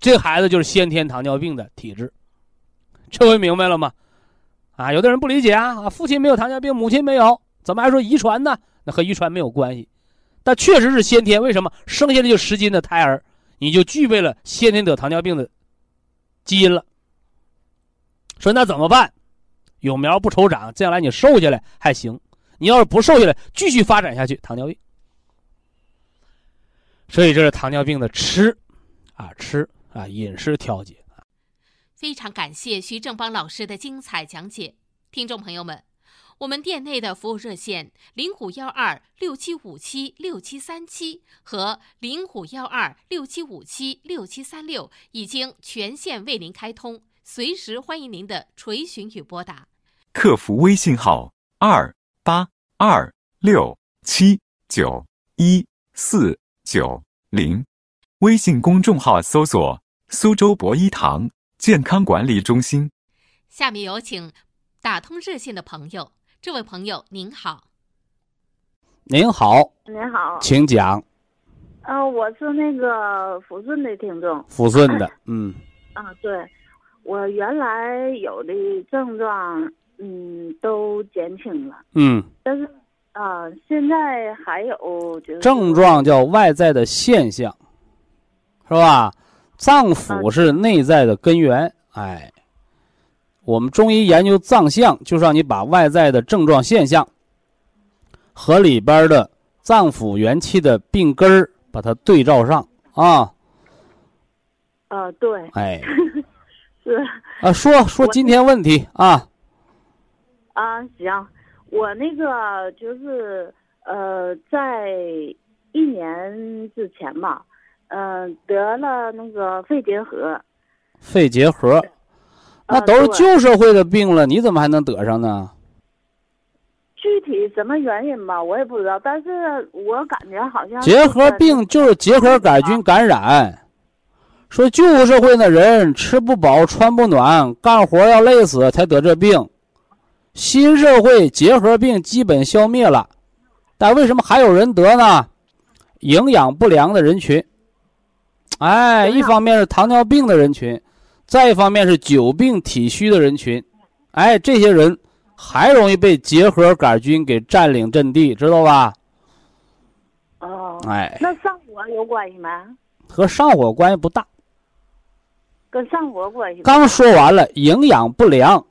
S1: 这孩子就是先天糖尿病的体质，这回明白了吗？啊，有的人不理解啊，啊，父亲没有糖尿病，母亲没有，怎么还说遗传呢？那和遗传没有关系，但确实是先天。为什么生下来就十斤的胎儿，你就具备了先天得糖尿病的基因了？说那怎么办？有苗不愁长，将来你瘦下来还行。你要是不瘦下来，继续发展下去，糖尿病。所以这是糖尿病的吃，啊吃啊饮食调节
S3: 非常感谢徐正邦老师的精彩讲解，听众朋友们，我们店内的服务热线零五幺二六七五七六七三七和零五幺二六七五七六七三六已经全线为您开通，随时欢迎您的垂询与拨打。
S4: 客服微信号：二八二六七九一四九零，微信公众号搜索“苏州博一堂健康管理中心”。
S3: 下面有请打通热线的朋友。这位朋友您好，
S1: 您好，
S5: 您好，
S1: 请讲。
S5: 呃，我是那个抚顺的听众。
S1: 抚顺的，嗯。
S5: 啊，对，我原来有的症状，嗯，都减轻了。
S1: 嗯。
S5: 但是，啊，现在还有就是
S1: 症状叫外在的现象，是吧？脏腑是内在的根源，哎。我们中医研究脏象，就是让你把外在的症状现象和里边的脏腑元气的病根儿把它对照上啊。
S5: 啊，对。
S1: 哎，
S5: 是
S1: 啊，说说今天问题啊。
S5: 啊，行，我那个就是呃，在一年之前吧，嗯，得了那个肺结核。
S1: 肺结核。那都是旧社会的病了，你怎么还能得上呢？
S5: 具体什么原因吧，我也不知道。但是我感觉好像
S1: 结核病就是结核杆菌感染。说旧社会的人吃不饱穿不暖，干活要累死才得这病。新社会结核病基本消灭了，但为什么还有人得呢？营养不良的人群。哎，一方面是糖尿病的人群。再一方面是久病体虚的人群，哎，这些人还容易被结核杆菌给占领阵地，知道吧？
S5: 哦，
S1: 哎，
S5: 那上火有关系吗？
S1: 和上火关系不大，
S5: 跟上火关系。
S1: 刚说完了，营养不良。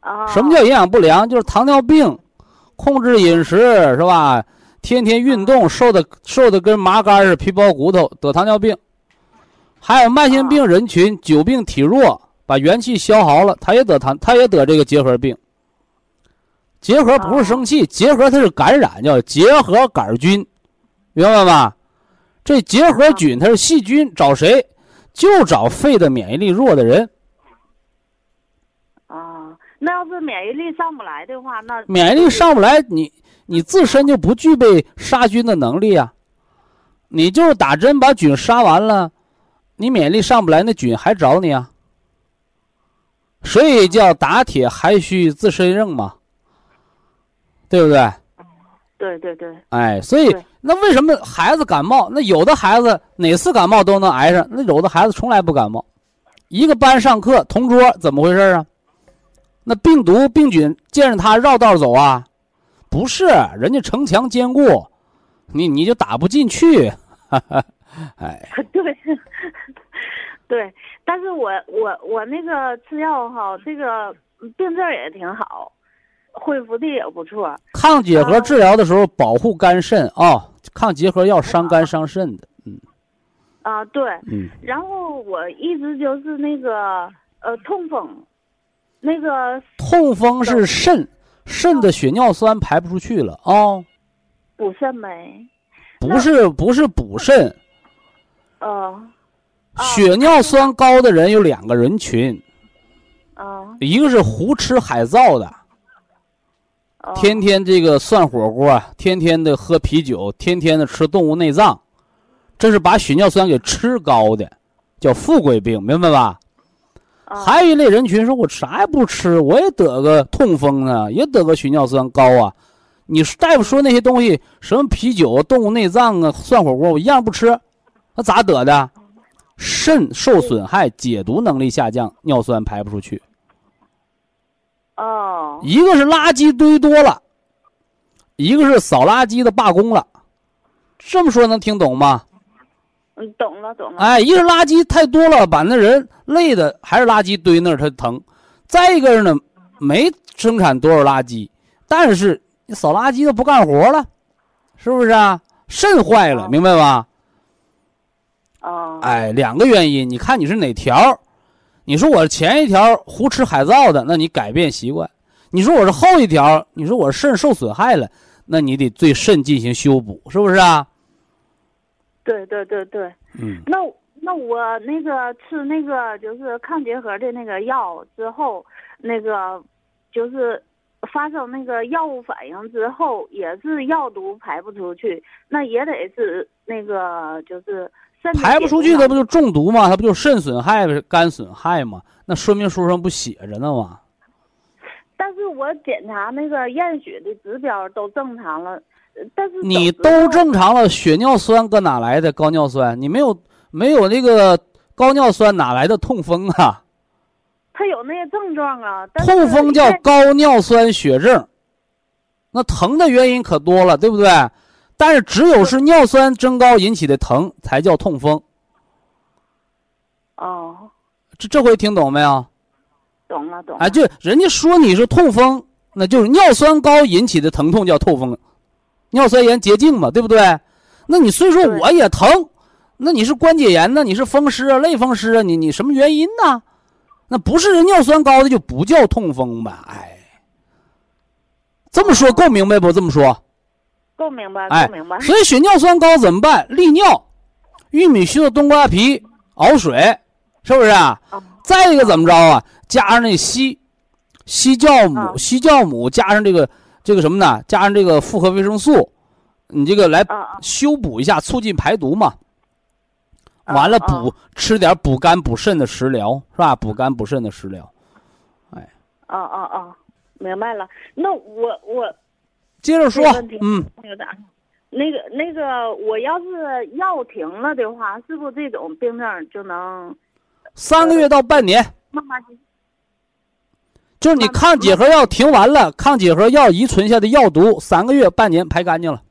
S5: 啊，
S1: 什么叫营养不良？就是糖尿病，控制饮食是吧？天天运动，瘦的瘦的跟麻杆似的，皮包骨头，得糖尿病。还有慢性病人群，久病体弱，把元气消耗了，他也得糖，他也得这个结核病。结核不是生气，结核它是感染，叫结核杆菌，明白吗？这结核菌它是细菌，找谁？就找肺的免疫力弱的人。
S5: 啊，那要是免疫力上不来的话，那
S1: 免疫力上不来，你你自身就不具备杀菌的能力啊。你就是打针把菌杀完了。你免疫力上不来，那菌还找你啊？所以叫打铁还需自身硬嘛，对不对？
S5: 对对对。
S1: 哎，所以那为什么孩子感冒？那有的孩子哪次感冒都能挨上，那有的孩子从来不感冒。一个班上课，同桌怎么回事啊？那病毒病菌见着他绕道走啊？不是，人家城墙坚固，你你就打不进去。哎，
S5: 对，对，但是我我我那个吃药哈，这个病症也挺好，恢复的也不错。
S1: 抗结核治疗的时候保护肝肾啊，抗结核药伤肝伤肾的，嗯。
S5: 啊，对，
S1: 嗯。
S5: 然后我一直就是那个呃痛风，那个
S1: 痛风是肾肾的血尿酸排不出去了啊。
S5: 补肾没？
S1: 不是不是补肾。
S5: 哦，
S1: 血尿酸高的人有两个人群，
S5: 啊，
S1: 一个是胡吃海造的，天天这个涮火锅，天天的喝啤酒，天天的吃动物内脏，这是把血尿酸给吃高的，叫富贵病，明白吧？还有一类人群说，我啥也不吃，我也得个痛风呢，也得个血尿酸高啊。你大夫说那些东西，什么啤酒、动物内脏啊、涮火锅，我一样不吃。那咋得的？肾受损害，解毒能力下降，尿酸排不出去。
S5: 哦，
S1: 一个是垃圾堆多了，一个是扫垃圾的罢工了。这么说能听懂吗？
S5: 嗯，懂了，懂了。
S1: 哎，一个垃圾太多了，把那人累的，还是垃圾堆那儿他疼。再一个呢，没生产多少垃圾，但是你扫垃圾都不干活了，是不是啊？肾坏了，明白吧？
S5: 哦，
S1: 哎，两个原因，你看你是哪条？你说我前一条胡吃海造的，那你改变习惯；你说我是后一条，你说我肾受损害了，那你得对肾进行修补，是不是啊？
S5: 对对对对，
S1: 嗯，
S5: 那那我那个吃那个就是抗结核的那个药之后，那个就是发生那个药物反应之后，也是药毒排不出去，那也得是那个就是肾
S1: 排不出去，
S5: 解毒
S1: 那不就中毒吗？它不就肾损害、肝损害吗？那说明书上不写着呢吗？
S5: 但是我检查那个验血的指标都正常了，呃但是
S1: 你都正常了，血尿酸搁哪来的高尿酸？你没有没有那个高尿酸，哪来的痛风啊？
S5: 他有那些症状啊，
S1: 痛风叫高尿酸血症，那疼的原因可多了，对不对？但是只有是尿酸增高引起的疼才叫痛风，
S5: 哦，
S1: 这这回听懂没有？
S5: 懂了懂了，
S1: 哎，就人家说你是痛风，那就是尿酸高引起的疼痛叫痛风，尿酸盐结晶嘛，对不对？那你虽说我也疼，那你是关节炎呢？你是风湿啊、类风湿啊？你你什么原因呢？那不是尿酸高的就不叫痛风吧？哎，这么说够明白不？这么说，
S5: 够明白
S1: 哎
S5: 够明白，
S1: 所以血尿酸高怎么办？利尿，玉米须的冬瓜皮熬水，是不是啊？
S5: 啊
S1: 再一个怎么着啊？加上那硒，硒酵母，
S5: 啊
S1: 硒酵母加上这个这个什么呢？加上这个复合维生素，你这个来修补一下，促进排毒嘛。
S5: 啊
S1: 完了
S5: 啊
S1: 补吃点补肝补肾的食疗是吧？补肝补肾的食疗，
S5: 哎。哦哦哦，明白了。那我我
S1: 接着说嗯，
S5: 那个？那个那个，我要是药停了的话，是不是这种病症就能
S1: 三个月到半年，
S5: 慢慢地
S1: 就是你抗结核药停完了，抗结核药遗存下的药毒三个月半年排干净了。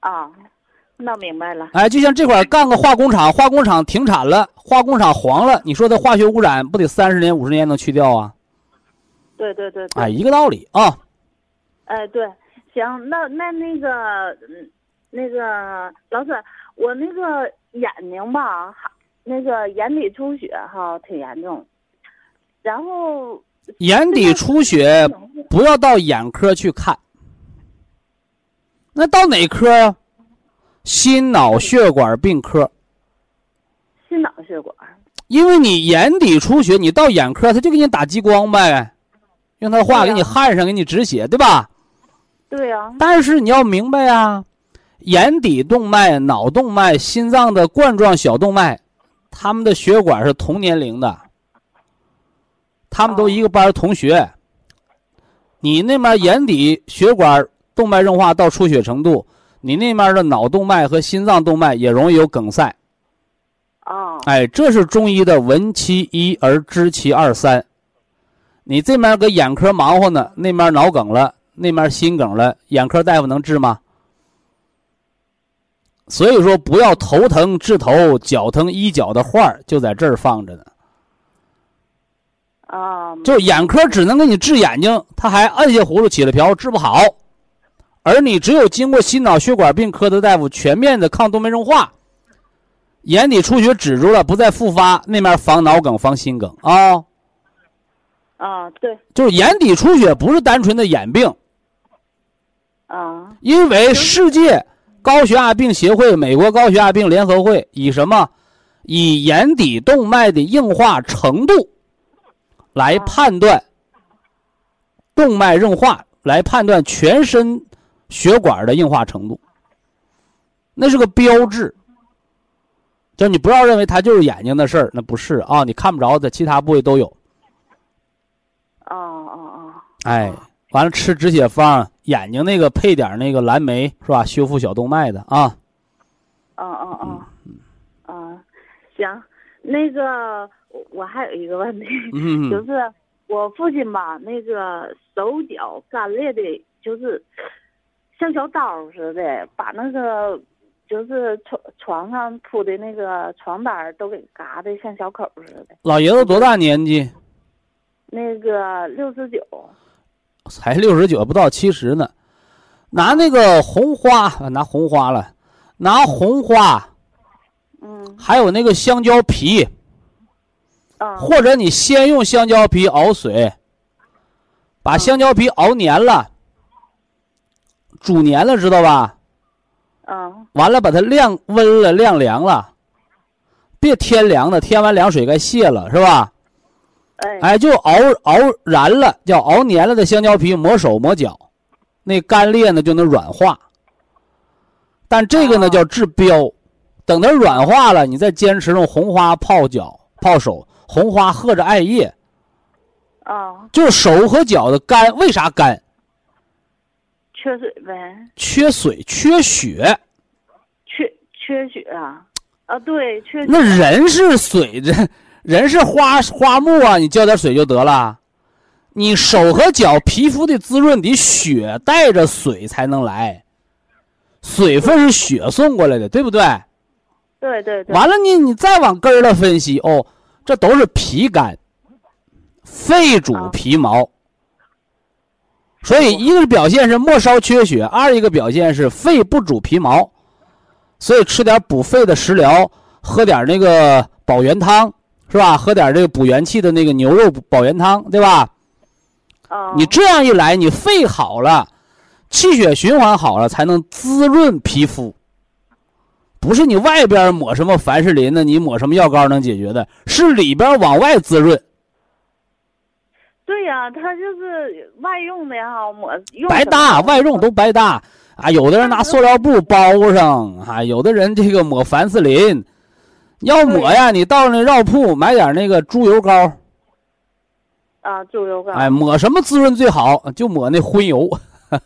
S5: 啊？那明白了。
S1: 哎，就像这块儿干个化工厂，化工厂停产了，化工厂黄了，你说它化学污染不得三十年、五十年能去掉啊？
S5: 对对对对。
S1: 哎，一个道理啊。
S5: 哎，对，行，那那那个，嗯，那个老师，我那个眼睛吧，那个眼底出血哈，挺严重。然后
S1: 眼底出血不要到眼科去看，那到哪科啊？心脑血管病科，
S5: 心脑血管。
S1: 因为你眼底出血，你到眼科他就给你打激光呗，用他的话给你焊上，给你止血，对吧？
S5: 对呀、
S1: 但是你要明白啊，眼底动脉、脑动脉、心脏的冠状小动脉，他们的血管是同年龄的，他们都
S5: 哦
S1: 一个班儿同学。你那面眼底血管动脉硬化到出血程度，你那面的脑动脉和心脏动脉也容易有梗塞。
S5: 哦。
S1: 哎，这是中医的闻其一而知其二三。你这面搁眼科忙活呢，那面脑梗了，那面心梗了，眼科大夫能治吗？所以说，不要头疼治头，脚疼医脚的话儿就在这儿放着呢。
S5: 啊，
S1: 就是眼科只能给你治眼睛，他还摁下葫芦起了瓢，治不好。而你只有经过心脑血管病科的大夫全面的抗动脉硬化，眼底出血止住了，不再复发，那面防脑梗、防心梗。啊、
S5: 啊，对。
S1: 就是眼底出血不是单纯的眼病，
S5: 啊。
S1: 因为世界高血压病协会、美国高血压病联合会以什么？以眼底动脉的硬化程度来判断动脉硬化，来判断全身血管的硬化程度。那是个标志，就你不要认为它就是眼睛的事儿，那不是啊，你看不着的，其他部位都有。
S5: 哦哦哦！
S1: 哎，完了吃止血方，眼睛那个配点那个蓝莓是吧？修复小动脉的啊。
S5: 啊啊啊！啊，行，那个我我还有一个问题，
S1: 嗯，
S5: 就是我父亲吧，那个手脚干裂的，就是像小刀似的，把那个就是床床上铺的那个床单都给嘎的像小口似的。
S1: 老爷子多大年纪？
S5: 那个六十九，
S1: 才六十九，不到七十呢。拿那个红花，啊拿红花了，拿红花，
S5: 嗯
S1: 还有那个香蕉皮，
S5: 啊
S1: 或者你先用香蕉皮熬水，把香蕉皮熬黏了，煮黏了，知道吧？
S5: 嗯
S1: 完了，把它晾温了，晾凉了，别添凉的，添完凉水该卸了，是吧？
S5: 哎
S1: 哎，就熬熬燃了，叫熬黏了的香蕉皮磨手磨脚，那干裂呢就能软化。但这个呢
S5: 哦
S1: 叫治标，等它软化了，你再坚持用红花泡脚、泡手，红花和着艾叶，
S5: 啊，
S1: 就是手和脚的干，为啥干？
S5: 缺水呗，
S1: 缺水、缺血。
S5: 缺缺血啊，啊对，缺血
S1: 那人是水，这人是花花木啊，你浇点水就得了。你手和脚皮肤的滋润得血带着水才能来，水分是血送过来的，对不对？
S5: 对对对，
S1: 完了你你再往根儿了分析哦，这都是皮干，肺主
S5: 啊
S1: 皮毛，所以一个表现是末梢缺血，二一个表现是肺不主皮毛，所以吃点补肺的食疗，喝点那个保元汤，是吧？喝点这个补元气的那个牛肉保元汤，对吧？
S5: 啊，
S1: 你这样一来，你肺好了，气血循环好了，才能滋润皮肤。不是你外边抹什么凡士林呢，你抹什么药膏能解决的，是里边往外滋润。
S5: 对呀、它就是外用的哈，抹用
S1: 白搭，外用都白搭啊！有的人拿塑料布包上啊，有的人这个抹凡士林。要抹呀，你到那药铺买点那个猪油膏，
S5: 啊，猪油膏，
S1: 哎，抹什么滋润最好？就抹那荤油，
S5: 啊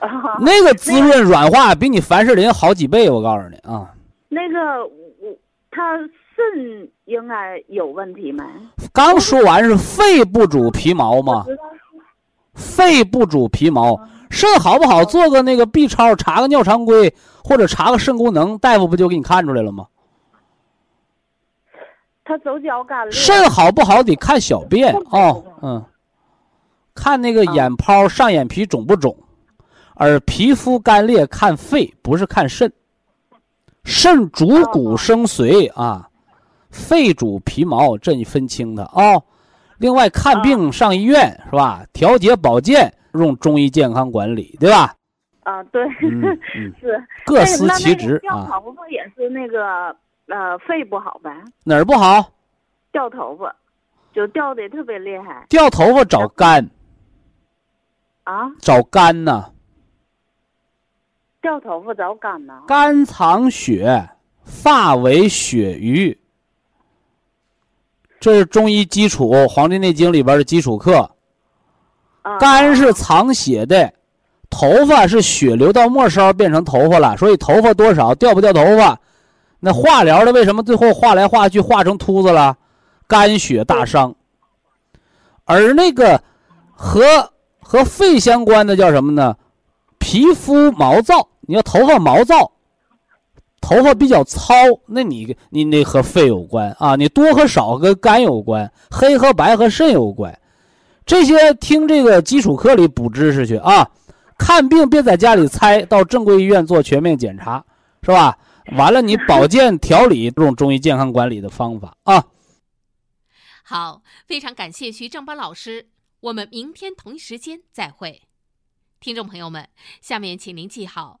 S1: 那个滋润软化比你凡士林好几倍，我告诉你啊。
S5: 那个我他肾应该有问题没？
S1: 刚说完是肺不主皮毛
S5: 吗，
S1: 肺不主皮毛，肾好不好？做个那个 B 超，查个尿常规，或者查个肾功能，大夫不就给你看出来了吗？
S5: 他手脚干裂，
S1: 肾好不好得看小便哦，嗯，看那个眼泡上眼皮肿不肿，而皮肤干裂看肺，不是看肾。肾主骨生髓啊，肺主皮毛，这你分清它啊、另外看病上医院是吧？调节保健用中医健康管理，对吧？
S5: 啊，对，
S1: 嗯 嗯，
S5: 是
S1: 各司其职。
S5: 掉头发也是那个呃肺不好呗，
S1: 哪儿不好？
S5: 掉头发就掉的特别厉害
S1: 掉头发找肝，
S5: 啊，
S1: 找肝呐、
S5: 掉头发找肝呢。
S1: 肝藏血，发为血瘀。这是中医基础《黄帝内经》里边的基础课。
S5: 啊
S1: 肝是藏血的，头发是血流到末梢变成头发了，所以头发多少掉不掉头发？那化疗的为什么最后化来化去化成秃子了？肝血大伤。而那个和和肺相关的叫什么呢？皮肤毛躁。你要头发毛躁，头发比较糙，那你你那和肺有关啊。你多和少跟肝有关，黑和白和肾有关。这些听这个基础课里补知识去啊！看病别在家里猜，到正规医院做全面检查，是吧？完了，你保健调理用中医健康管理的方法啊。
S3: 好，非常感谢徐正邦老师，我们明天同一时间再会。听众朋友们，下面请您记好，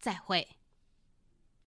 S3: 再会。